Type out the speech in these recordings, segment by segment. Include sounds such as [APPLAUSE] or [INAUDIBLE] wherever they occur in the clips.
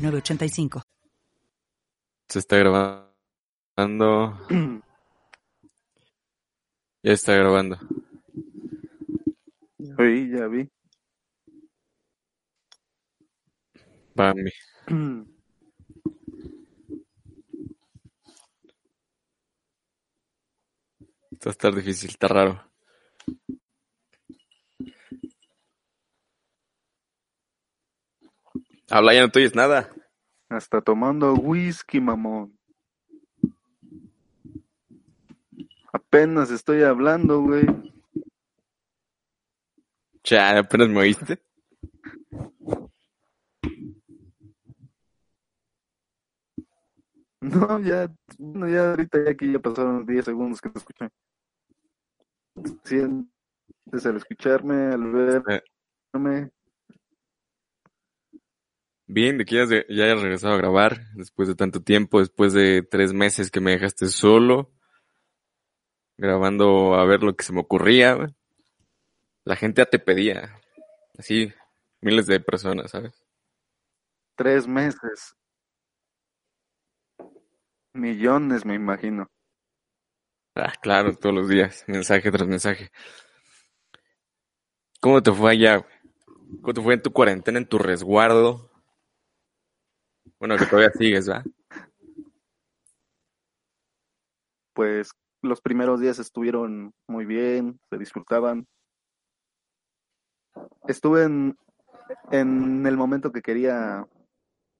906985. Se está grabando. [CLEARS THROAT] Ya está grabando. Oí, ya vi. Mí. Esto va a [CLEARS THROAT] estar difícil, está raro. Habla, ya no te oyes nada. Hasta tomando whisky, mamón. Apenas estoy hablando, güey. Ya, apenas me oíste. [LAUGHS] No, ya, bueno, ya ahorita ya aquí ya pasaron 10 segundos que te escuché. Sientes al escucharme, al verme. Bien, de que ya, ya hayas regresado a grabar después de tanto tiempo, después de tres meses que me dejaste solo, grabando a ver lo que se me ocurría. La gente ya te pedía, así, miles de personas, ¿sabes? Tres meses. Millones, me imagino. Ah, claro, todos los días, mensaje tras mensaje. ¿Cómo te fue allá? ¿Cómo te fue en tu cuarentena, en tu resguardo? Bueno, que todavía sigues, ¿va? Pues los primeros días estuvieron muy bien, se disfrutaban. Estuve en, en el momento que quería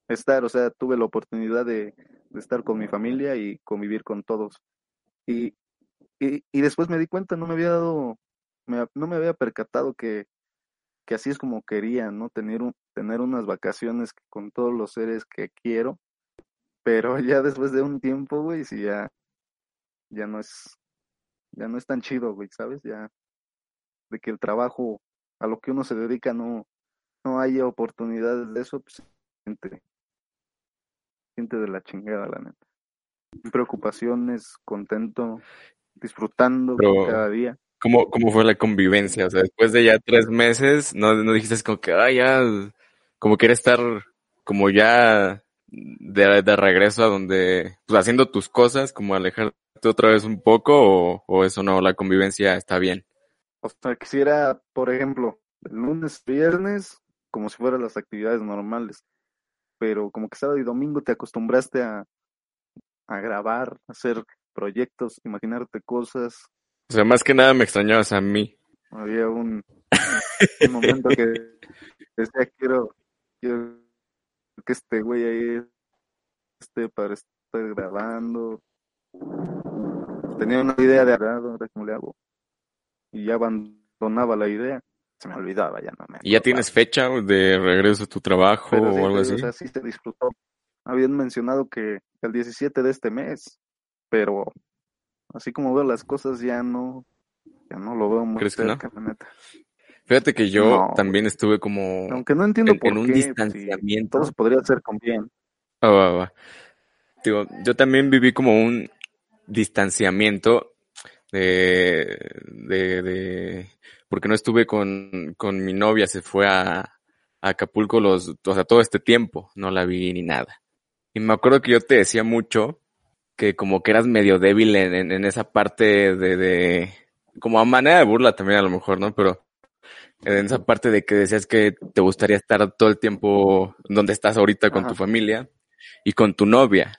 estar, o sea, tuve la oportunidad de, estar con mi familia y convivir con todos. Y, y, y después me di cuenta, no me había dado, me- no me había percatado que, que así es como quería, ¿no? Tener un, tener unas vacaciones con todos los seres que quiero, pero ya después de un tiempo, güey, sí ya, ya no es, ya no es tan chido, güey, ¿sabes? Ya, de que el trabajo a lo que uno se dedica no, no haya oportunidades de eso, pues se siente, siente de la chingada, la neta. Preocupaciones, contento, disfrutando Pero- cada día. ¿Cómo, ¿Cómo fue la convivencia? O sea, después de ya tres meses, ¿no, no dijiste como que, ah, ya, como quiere estar como ya de, de regreso a donde, pues haciendo tus cosas, como alejarte otra vez un poco, o, o eso no, la convivencia está bien? O sea, quisiera, por ejemplo, el lunes, viernes, como si fueran las actividades normales, pero como que sábado y domingo te acostumbraste a, a grabar, a hacer proyectos, imaginarte cosas. O sea, más que nada me extrañabas a mí. Había un, un [LAUGHS] momento que decía, quiero, quiero que este güey ahí esté para estar grabando. Tenía una idea de agrado, ahora cómo le hago. Y ya abandonaba la idea. Se me olvidaba, ya no me ¿Y ya tienes fecha de regreso a tu trabajo Pero sí, o algo así? o sea, sí se disfrutó. Habían mencionado que el 17 de este mes, pero así como veo las cosas ya no, ya no lo veo muy ¿Crees que no? cerca, la neta. Fíjate que yo No, también estuve como Aunque no entiendo en, por en un qué, si distanciamiento. todo se podría hacer con bien. Ah, va, va. Digo, yo también viví como un distanciamiento de, de, de, porque no estuve con, con mi novia, se fue a, a Acapulco los, o sea, todo este tiempo, no la vi ni nada. Y me acuerdo que yo te decía mucho que como que eras medio débil en, en, en esa parte de, de, como a manera de burla también a lo mejor, ¿no? Pero en esa parte de que decías que te gustaría estar todo el tiempo donde estás ahorita con Ajá. tu familia y con tu novia.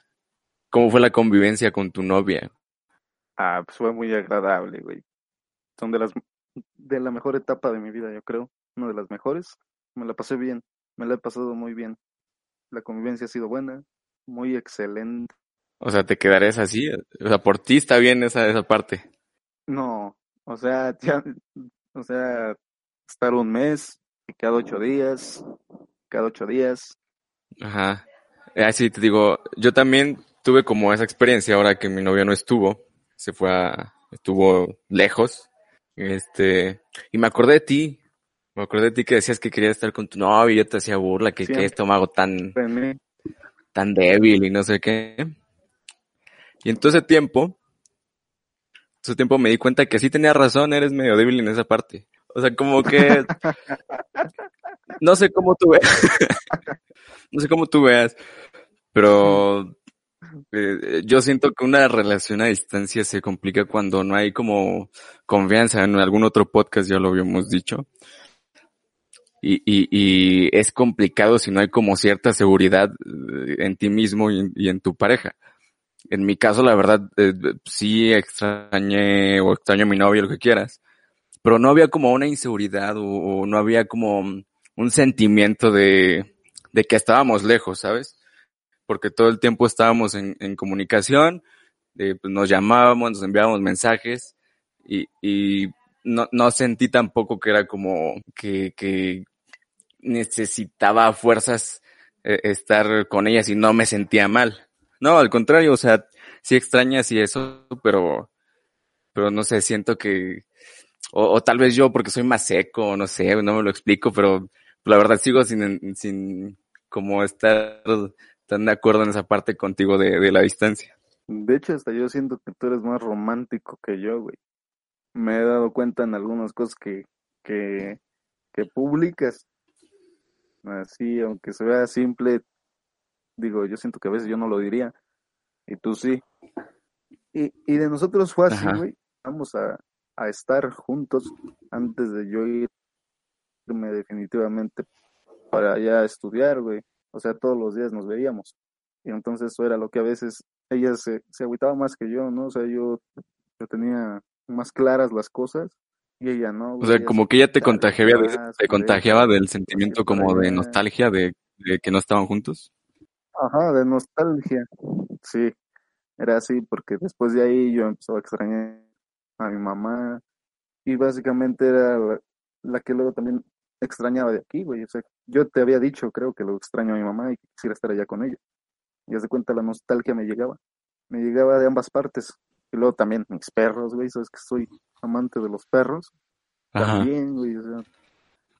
¿Cómo fue la convivencia con tu novia? Ah, pues fue muy agradable, güey. Son de las de la mejor etapa de mi vida, yo creo. Una de las mejores. Me la pasé bien, me la he pasado muy bien. La convivencia ha sido buena, muy excelente. O sea, ¿te quedarías así? O sea, por ti está bien esa, esa parte. No, o sea, ya, o sea, estar un mes, y cada ocho días, cada ocho días, Ajá. Así te digo, yo también tuve como esa experiencia ahora que mi novia no estuvo, se fue a, estuvo lejos, este, y me acordé de ti, me acordé de ti que decías que querías estar con tu novia y yo te hacía burla, que, que estómago tan, tan débil y no sé qué. Y en todo ese tiempo, ese tiempo me di cuenta que sí tenía razón, eres medio débil en esa parte. O sea, como que, no sé cómo tú veas, [LAUGHS] no sé cómo tú veas, pero eh, yo siento que una relación a distancia se complica cuando no hay como confianza. En algún otro podcast ya lo habíamos dicho. Y, y, es complicado si no hay como cierta seguridad eh, en ti mismo y, en tu pareja. En mi caso, la verdad, eh, sí extrañé o extraño a mi novia, lo que quieras, pero no había como una inseguridad o, no había como un sentimiento de, de que estábamos lejos, ¿sabes? porque todo el tiempo estábamos en, en comunicación, pues nos llamábamos, nos enviábamos mensajes y, y no, no, sentí tampoco que era como que, que necesitaba fuerzas eh, estar con ellas y no me sentía mal. No, al contrario, o sea, sí extrañas y eso, pero, pero no sé, siento que, o, o, tal vez yo porque soy más seco, no sé, no me lo explico, pero la verdad sigo sin, sin como estar están de acuerdo en esa parte contigo de, de la distancia. De hecho, hasta yo siento que tú eres más romántico que yo, güey. Me he dado cuenta en algunas cosas que, que, que publicas. Así, aunque se vea simple, digo, yo siento que a veces yo no lo diría. Y tú sí. Y, y de nosotros fue así, güey. Vamos a, a estar juntos antes de yo irme definitivamente para allá a estudiar, güey. O sea, todos los días nos veíamos. Y entonces eso era lo que a veces ella se, se agüitaba más que yo, ¿no? O sea, yo, yo tenía más claras las cosas y ella no. O sea, como que ella te contagiaba, te contagiaba del sentimiento como de nostalgia de, de, que no estaban juntos. Ajá, de nostalgia. Sí, era así porque después de ahí yo empezó a extrañar a mi mamá y básicamente era la, la que luego también extrañaba de aquí, güey. O sea, yo te había dicho, creo que lo extraño a mi mamá y quisiera estar allá con ella. Y haz de cuenta la nostalgia me llegaba. Me llegaba de ambas partes. Y luego también mis perros, güey. Sabes que soy amante de los perros. También, güey. O sea,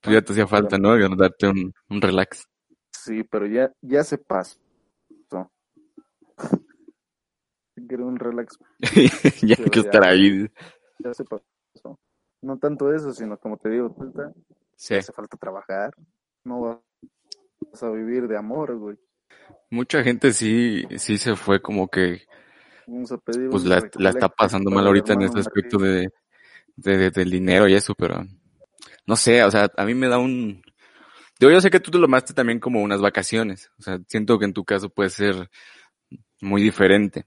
pues ya te hacía falta, ¿no? Darte un, un relax. Sí, pero ya, ya se pasó. Quiero un relax. [LAUGHS] ya hay que estar ahí. Ya se pasó. No tanto eso, sino como te digo, sí. hace falta trabajar. No vas a vivir de amor, güey. Mucha gente sí, sí se fue como que pues la, la, está pasando mal ahorita en este aspecto de, de, de, del dinero y eso, pero no sé, o sea, a mí me da un... Digo, yo sé que tú te lo tomaste también como unas vacaciones, o sea, siento que en tu caso puede ser muy diferente,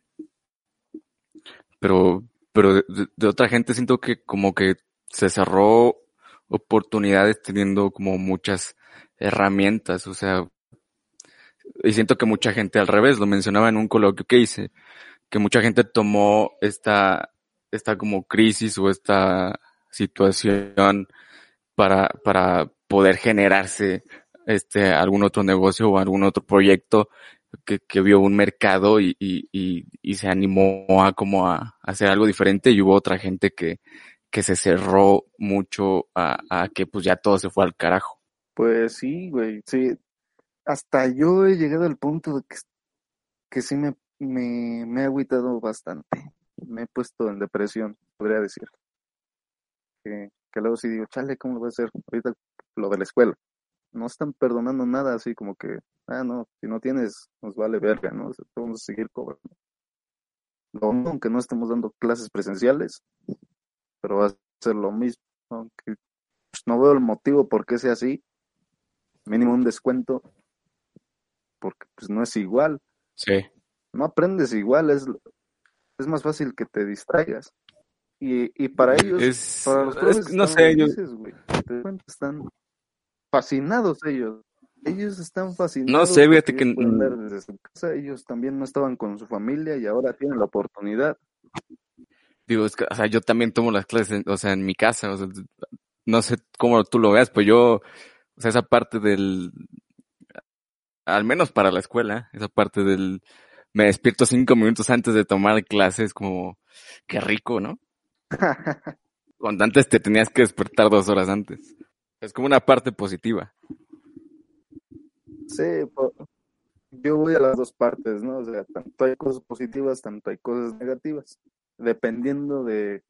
pero, pero de, otra gente siento que como que se cerró oportunidades teniendo como muchas herramientas, o sea, y siento que mucha gente al revés, lo mencionaba en un coloquio que hice, que mucha gente tomó esta, esta como crisis o esta situación para, para poder generarse este algún otro negocio o algún otro proyecto que, que vio un mercado y, y, y, se animó a como a, hacer algo diferente y hubo otra gente que, que se cerró mucho a, a que pues ya todo se fue al carajo. Pues sí, güey, sí. Hasta yo he llegado al punto de que, que sí me, me, me he agüitado bastante. Me he puesto en depresión, podría decir. Que, que luego sí digo, chale, ¿cómo lo voy a hacer? Ahorita lo de la escuela. No están perdonando nada, así como que, ah, no, si no tienes, nos vale verga, ¿no? vamos a seguir cobrando. Lo, aunque no estemos dando clases presenciales, pero va a ser lo mismo. Aunque pues, no veo el motivo por qué sea así, mínimo un descuento, porque pues no es igual. Sí. No aprendes igual, es, es más fácil que te distraigas. Y, y para ellos, es, para los es, no sé, ellos están fascinados ellos. Ellos están fascinados. No sé, fíjate que desde su casa. ellos también no estaban con su familia y ahora tienen la oportunidad. Digo, es que, o sea, yo también tomo las clases, o sea, en mi casa, o sea, no sé cómo tú lo veas, pues yo, o sea, esa parte del, al menos para la escuela, esa parte del, me despierto cinco minutos antes de tomar clases, como, qué rico, ¿no? [LAUGHS] Cuando antes te tenías que despertar dos horas antes. Es como una parte positiva. Sí, yo voy a las dos partes, ¿no? O sea, tanto hay cosas positivas, tanto hay cosas negativas, dependiendo de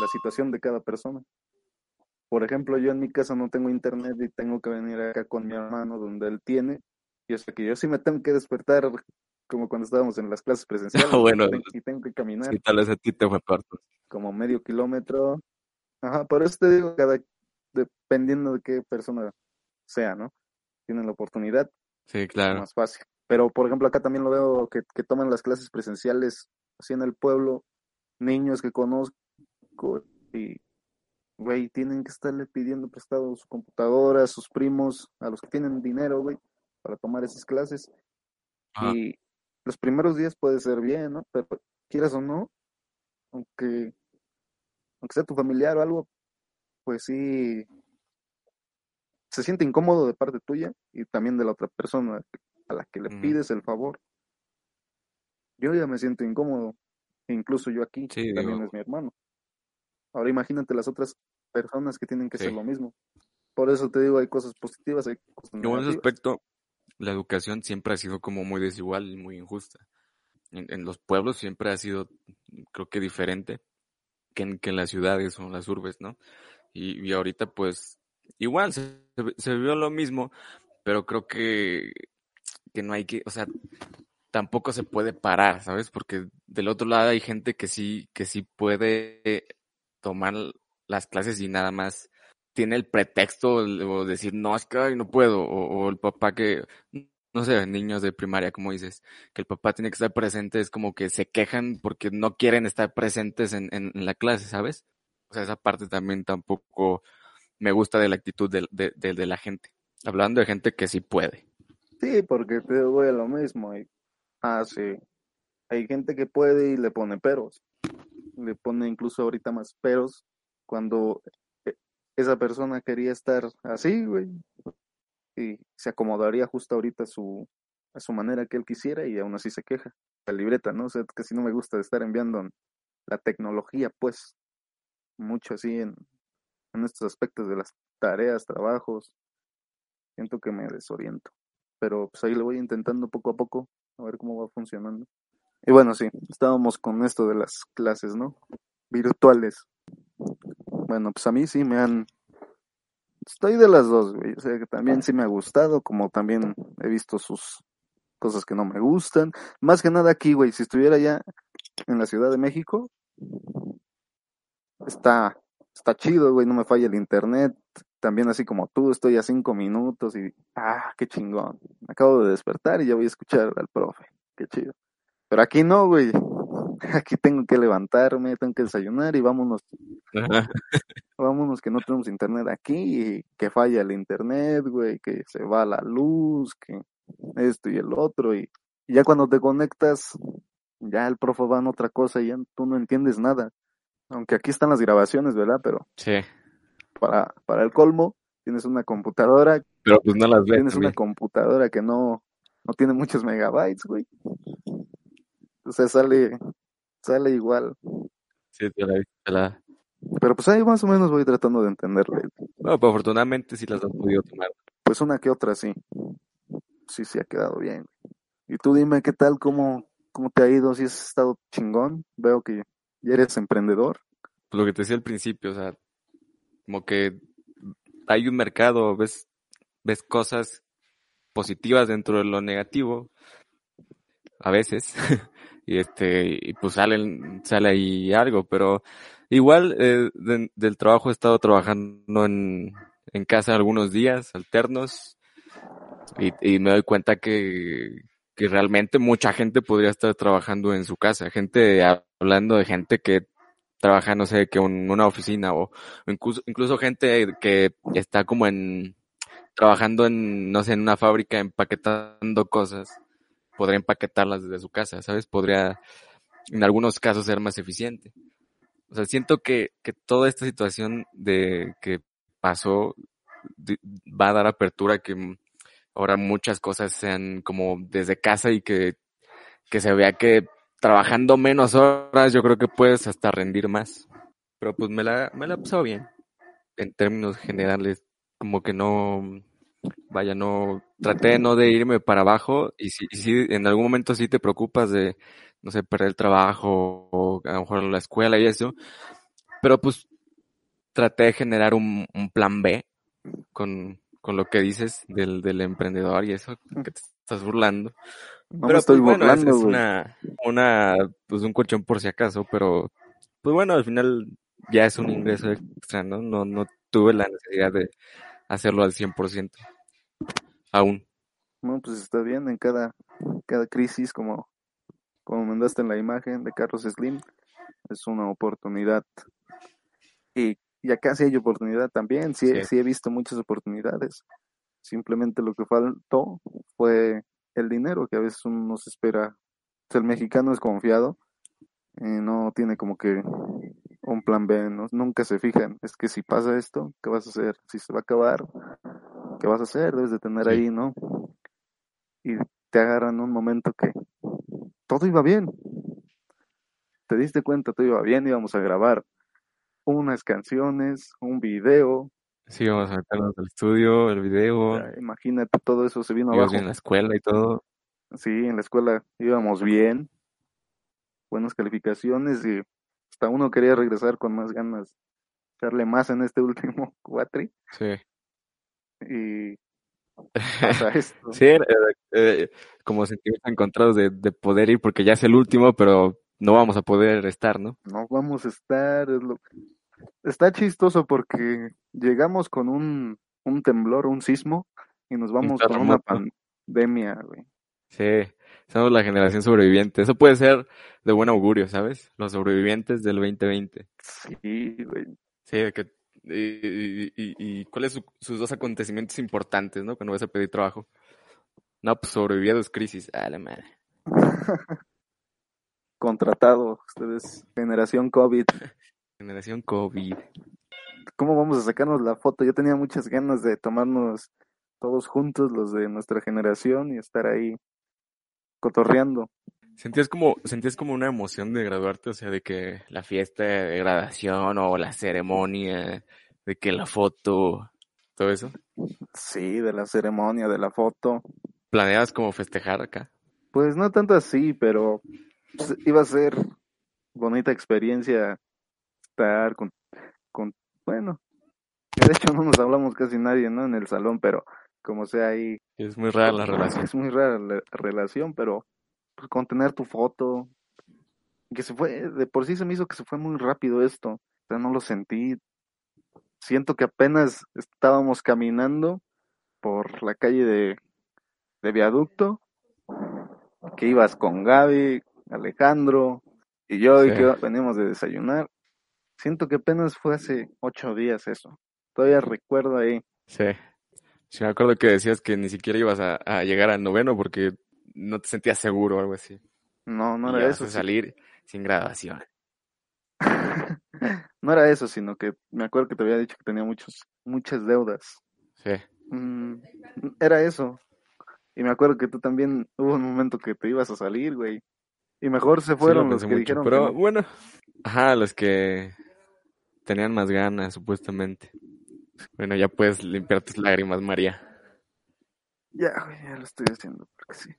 la situación de cada persona. Por ejemplo, yo en mi casa no tengo internet y tengo que venir acá con mi hermano donde él tiene. Y o sea que yo sí me tengo que despertar como cuando estábamos en las clases presenciales. [LAUGHS] bueno, y tengo que caminar. Sí, tal vez a ti te fue parto. Como medio kilómetro. Ajá, por eso te digo, cada, dependiendo de qué persona sea, ¿no? Tienen la oportunidad. Sí, claro. Más fácil. Pero, por ejemplo, acá también lo veo que, que toman las clases presenciales así en el pueblo, niños que conozco y, güey, tienen que estarle pidiendo prestado su computadora, a sus primos, a los que tienen dinero, güey, para tomar esas clases. Y los primeros días puede ser bien, ¿no? Pero quieras o no, aunque, aunque sea tu familiar o algo, pues sí, se siente incómodo de parte tuya y también de la otra persona a la que le pides el favor. Yo ya me siento incómodo, incluso yo aquí, también es mi hermano. Ahora imagínate las otras personas que tienen que hacer lo mismo. Por eso te digo, hay cosas positivas, hay cosas negativas. En ese aspecto, la educación siempre ha sido como muy desigual y muy injusta. En, los pueblos siempre ha sido, creo que diferente que en, que en las ciudades o en las urbes, ¿no? Y, y ahorita pues igual se, se vio lo mismo, pero creo que, que no hay que, o sea, tampoco se puede parar, ¿sabes? Porque del otro lado hay gente que sí, que sí puede tomar las clases y nada más tiene el pretexto o decir, no, es que no puedo, o, el papá que, no sé, niños de primaria, como dices, que el papá tiene que estar presente, es como que se quejan porque no quieren estar presentes en, en, la clase, ¿sabes? O sea, esa parte también tampoco me gusta de la actitud de, de, de, la gente. Hablando de gente que sí puede. Sí, porque te voy a lo mismo. Ah. Hay gente que puede y le pone peros. Le pone incluso ahorita más peros cuando esa persona quería estar así, güey, y se acomodaría justo ahorita a su, a su manera que él quisiera y aún así se queja. La libreta, ¿no? O sea, casi no me gusta estar enviando la tecnología, pues, mucho así en, en estos aspectos de las tareas, trabajos. Siento que me desoriento. Pero pues ahí lo voy intentando poco a poco, a ver cómo va funcionando. Y bueno, sí, estábamos con esto de las clases, ¿no? Virtuales. Bueno, pues a mí sí me han... Estoy de las dos, güey. O sea, que también sí me ha gustado, como también he visto sus cosas que no me gustan. Más que nada aquí, güey, si estuviera ya en la Ciudad de México, está, está chido, güey, no me falla el internet. También así como tú, estoy a cinco minutos y, ah, qué chingón. acabo de despertar y ya voy a escuchar al profe. Qué chido. Pero aquí no, güey. [LAUGHS] aquí tengo que levantarme, tengo que desayunar y vámonos. vámonos que no tenemos internet aquí y que falla el internet, güey, que se va la luz, que esto y el otro y, ya cuando te conectas ya el profe va en otra cosa y ya tú no entiendes nada. Aunque aquí están las grabaciones, ¿verdad? Pero sí. para, para el colmo, tienes una computadora. Pero pues no las ves. Tienes una computadora que no, no tiene muchos megabytes, güey. O sea, sale, sale igual. Sí, te la, te la... Pero pues ahí más o menos voy tratando de entenderle. Bueno, pues afortunadamente sí las has podido tomar. Pues una que otra sí. Sí, sí ha quedado bien. Y tú dime qué tal, cómo, cómo te ha ido, si has estado chingón. Veo que ya eres emprendedor. Pues lo que te decía al principio, o sea, como que hay un mercado, ves, ves cosas positivas dentro de lo negativo, a veces, [LAUGHS] y este, y pues salen, sale ahí algo, pero igual eh, del trabajo he estado trabajando en, en casa algunos días alternos y, y me doy cuenta que, que realmente mucha gente podría estar trabajando en su casa, gente hablando de gente que trabaja, no sé, que en una oficina o incluso, incluso gente que está como en, trabajando en, no sé, en una fábrica empaquetando cosas podría empaquetarlas desde su casa, ¿sabes? Podría en algunos casos ser más eficiente. O sea, siento que, que toda esta situación de que pasó va a dar apertura que, ahora muchas cosas sean como desde casa y que, que se vea que trabajando menos horas yo creo que puedes hasta rendir más. Pero pues me la, me la he pasado bien. En términos generales, como que no, vaya, no, traté no de irme para abajo y si, en algún momento sí te preocupas de, no sé, perder el trabajo o a lo mejor la escuela y eso, pero pues traté de generar un, un plan B con, con lo que dices del, del emprendedor y eso, que te estás burlando. No pero me estoy pues, bueno, es, burlando, es una, una, pues un colchón por si acaso, pero pues bueno, al final ya es un ingreso extra, ¿no? No, no tuve la necesidad de hacerlo al 100%. Aún. No, pues está bien en cada, cada crisis, como, como mandaste en la imagen de Carlos Slim, es una oportunidad. Y, y acá sí hay oportunidad también, sí, Sí. sí he visto muchas oportunidades. Simplemente lo que faltó fue el dinero, que a veces uno no se espera. O sea, el mexicano es confiado, eh, no tiene como que un plan B, ¿no? nunca se fijan. Es que si pasa esto, ¿qué vas a hacer? Si se va a acabar, ¿qué vas a hacer? Debes de tener ahí, ¿no? Y te agarran un momento que todo iba bien. Te diste cuenta, todo iba bien, íbamos a grabar unas canciones, un video. Sí, vamos a meternos al estudio, el video, Ya, imagínate, todo eso se vino abajo. bien en la escuela y todo. Sí, en la escuela íbamos bien, buenas calificaciones y hasta uno quería regresar con más ganas, echarle más en este [LAUGHS] último cuatri Sí. y pasa [LAUGHS] esto. Sí, eh, eh, como sentimientos encontrados de, de poder ir porque ya es el último, pero no vamos a poder estar, ¿no? No vamos a estar, es lo... está chistoso porque llegamos con un, un temblor, un sismo y nos vamos con una pandemia, güey. Sí, somos la generación sobreviviente. Eso puede ser de buen augurio, ¿sabes? Los sobrevivientes del 2020. Sí, güey. Sí, de que, y, y, y, y cuáles son sus dos acontecimientos importantes, ¿no? Cuando vas a pedir trabajo. No, pues sobreviví a dos crisis. Ah, la madre. [LAUGHS] Contratado, ustedes, generación COVID. [LAUGHS] Generación COVID. ¿Cómo vamos a sacarnos la foto? Yo tenía muchas ganas de tomarnos todos juntos, los de nuestra generación, y estar ahí cotorreando. ¿Sentías como, sentías como una emoción de graduarte? O sea, de que la fiesta de graduación o la ceremonia, de que la foto, todo eso. Sí, de la ceremonia, de la foto. ¿Planeabas como festejar acá? Pues no tanto así, pero pues, iba a ser bonita experiencia estar con, con, bueno, de hecho no nos hablamos casi nadie, ¿no? En el salón, pero como sea ahí, Es muy rara la [LAUGHS] relación. es muy rara la relación, pero pues, con tener tu foto, que se fue, de por sí se me hizo que se fue muy rápido esto, o sea, no lo sentí, siento que apenas estábamos caminando por la calle de, de viaducto, que ibas con Gaby, Alejandro y yo, y que veníamos de desayunar. Siento que apenas fue hace ocho días eso. Todavía recuerdo ahí. Sí. Sí, me acuerdo que decías que ni siquiera ibas a, a llegar al noveno porque no te sentías seguro o algo así. No, no Y era eso. a sí. salir sin graduación. [LAUGHS] no era eso, sino que me acuerdo que te había dicho que tenía muchos, muchas deudas. Sí. Mm, era eso. Y me acuerdo que tú también hubo un momento que te ibas a salir, güey. Y mejor se Sí, lo fueron los que mucho, dijeron pero que no. bueno. Ajá, los que tenían más ganas, supuestamente. Bueno, ya puedes limpiar tus lágrimas, María. Ya, ya lo estoy haciendo, porque sí.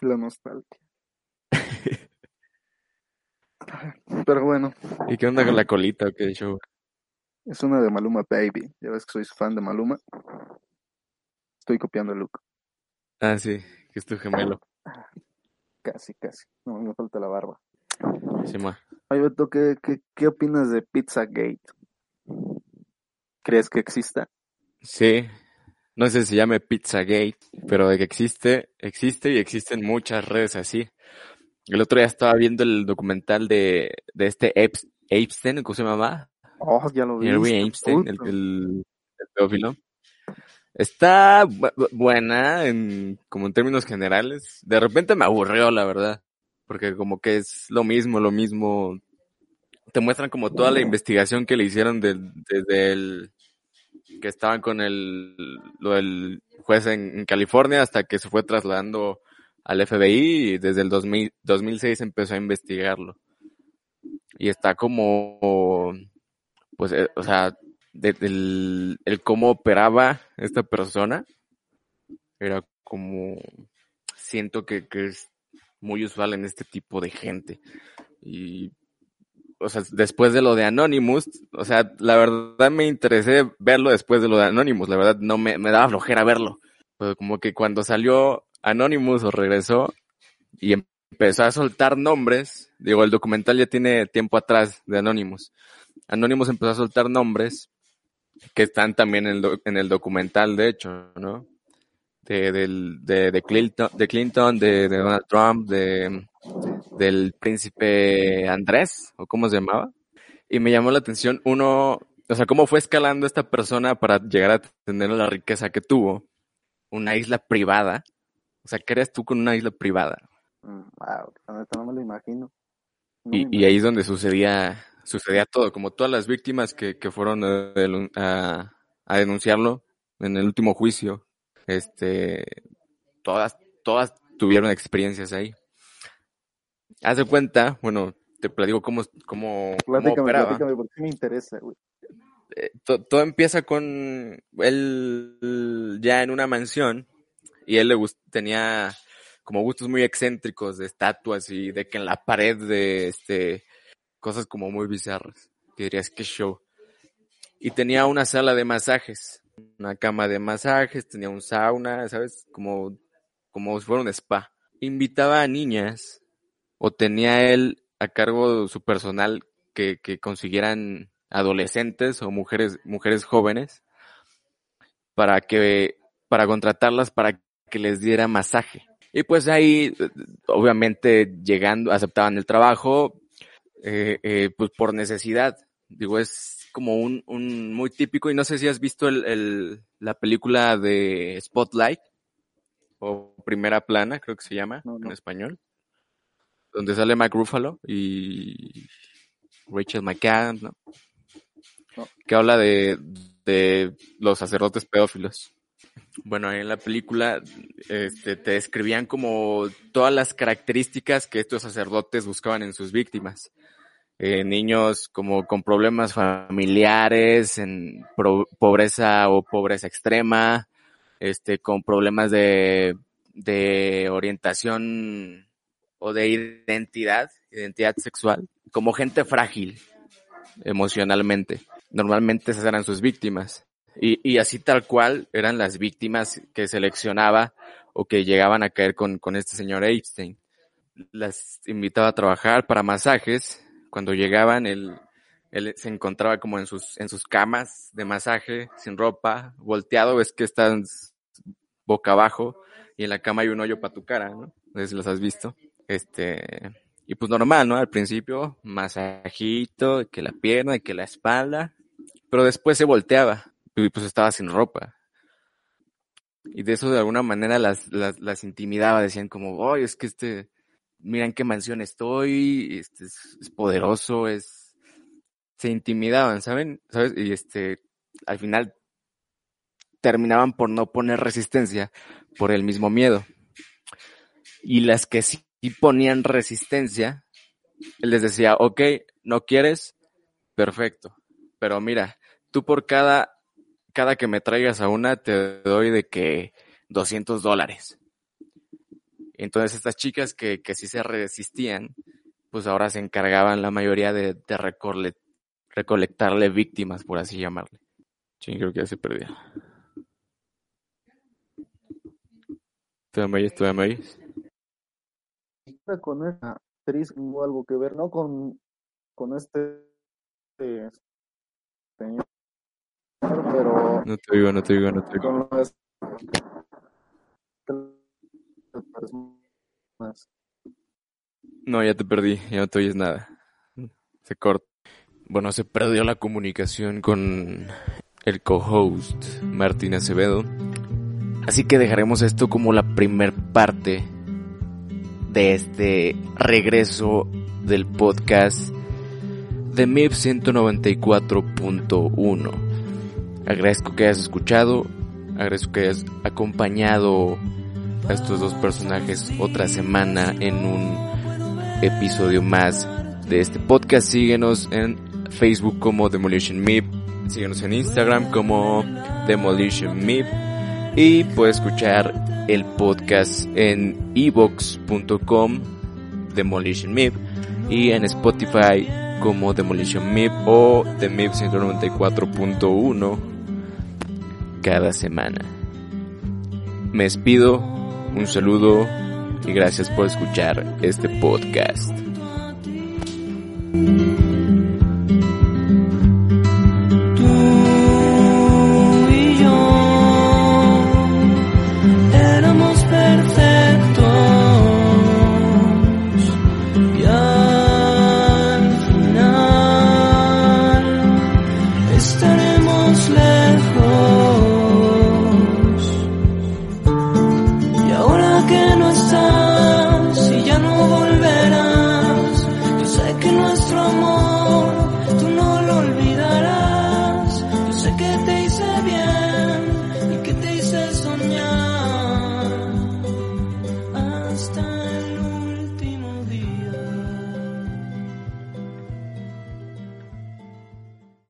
La nostalgia. [LAUGHS] Pero bueno, ¿Y qué onda con la colita qué show? es una de Maluma Baby. Ya ves que soy fan de Maluma. Estoy copiando el look. Ah, sí, que es tu gemelo. Casi, casi. No, me falta la barba. Sí. Oye, Beto, ¿qué, qué, qué opinas de Pizzagate? ¿Crees que exista? Sí, no sé si se llame Pizzagate, pero de que existe, existe y existen muchas redes así. El otro día estaba viendo el documental de, de este Eps- Epstein, ¿cómo se llama? Oh, ya lo vi. Epstein, el, el, el pedófilo. Está bu- bu- buena en, como en términos generales. De repente me aburrió, la verdad. Porque como que es lo mismo, lo mismo. Te muestran como toda la investigación que le hicieron desde el, que estaban con el, lo del juez en, California hasta que se fue trasladando al FBI y desde el 2000, 2006 empezó a investigarlo. Y está como, pues, eh, o sea, el, el cómo operaba esta persona era como, siento que, que es muy usual en este tipo de gente. Y o sea, después de lo de Anonymous, o sea, la verdad me interesé verlo después de lo de Anonymous, la verdad no me, me daba flojera verlo. Pero como que cuando salió Anonymous o regresó y empezó a soltar nombres, digo, el documental ya tiene tiempo atrás de Anonymous. Anonymous empezó a soltar nombres que están también en el, en el documental, de hecho, ¿no? De, del, de, de Clinton, de, Clinton, de, de Donald Trump, de, del príncipe Andrés, o cómo se llamaba. Y me llamó la atención uno, o sea, cómo fue escalando esta persona para llegar a tener la riqueza que tuvo. Una isla privada. O sea, ¿qué eres tú con una isla privada? Wow, mm, no me lo imagino. y, ahí es donde sucedía, sucedía todo, como todas las víctimas que, que fueron a, a denunciarlo en el último juicio, este, todas, todas tuvieron experiencias ahí. Haz de cuenta, bueno, te platico cómo, cómo, cómo operaba. porque me interesa, güey. Eh, todo empieza con él ya en una mansión y él le tenía como gustos muy excéntricos de estatuas y de que en la pared de este cosas como muy bizarras. Que dirías que show. Y tenía una sala de masajes, una cama de masajes, tenía un sauna, ¿sabes? Como, como si fuera un spa. Invitaba a niñas o tenía él a cargo su personal que, que consiguieran adolescentes o mujeres, mujeres jóvenes para que, para contratarlas para que les diera masaje. Y pues ahí, obviamente, llegando, aceptaban el trabajo, eh, eh, pues por necesidad. Digo, es como un, un muy típico, y no sé si has visto el, el, la película de Spotlight, o Primera Plana, creo que se llama en español donde sale Mike Ruffalo y Rachel McAdams, ¿no? Que habla de, de los sacerdotes pedófilos. Bueno, en la película este, te describían como todas las características que estos sacerdotes buscaban en sus víctimas. Eh, niños como con problemas familiares, en pobreza o pobreza extrema, este, con problemas de, de orientación o de identidad, identidad sexual, como gente frágil emocionalmente. Normalmente esas eran sus víctimas. Y, y así tal cual eran las víctimas que seleccionaba o que llegaban a caer con, con este señor Epstein. Las invitaba a trabajar para masajes. Cuando llegaban, él, él se encontraba como en sus, en sus camas de masaje, sin ropa, volteado, ves que están boca abajo y en la cama hay un hoyo para tu cara, ¿no? Si los has visto. Este, y pues normal, ¿no? Al principio, masajito, que la pierna, que la espalda, pero después se volteaba y pues estaba sin ropa. Y de eso de alguna manera las, las, las intimidaba, decían como, oye, es que este, miran qué mansión estoy, este es, poderoso, es, se intimidaban, ¿saben? ¿Sabes? Y este, al final terminaban por no poner resistencia por el mismo miedo. Y las que sí ponían resistencia, él les decía, ok, no quieres, perfecto, pero mira, tú por cada, cada que me traigas a una te doy de que 200 dólares. Entonces estas chicas que, que sí se resistían, pues ahora se encargaban la mayoría de, de recolectarle víctimas, por así llamarle. Sí, creo que ya se perdió. ¿Tú me ¿Tú me con esa actriz tuvo algo que ver, no con, con este señor, pero... No te digo, no te digo, no te digo. No, ya te perdí, ya no te oyes nada. Se corta. Bueno, se perdió la comunicación con el co-host Martín Acevedo. Así que dejaremos esto como la primer parte de este regreso del podcast de MIP 194.1. Agradezco que hayas escuchado, agradezco que hayas acompañado a estos dos personajes otra semana en un episodio más de este podcast. Síguenos en Facebook como Demolition Meep, síguenos en Instagram como Demolition Meep y puedes escuchar el podcast en evox.com Demolition Meep y en Spotify como Demolition Meep o The Meep 194.1 cada semana. Me despido, un saludo y gracias por escuchar este podcast.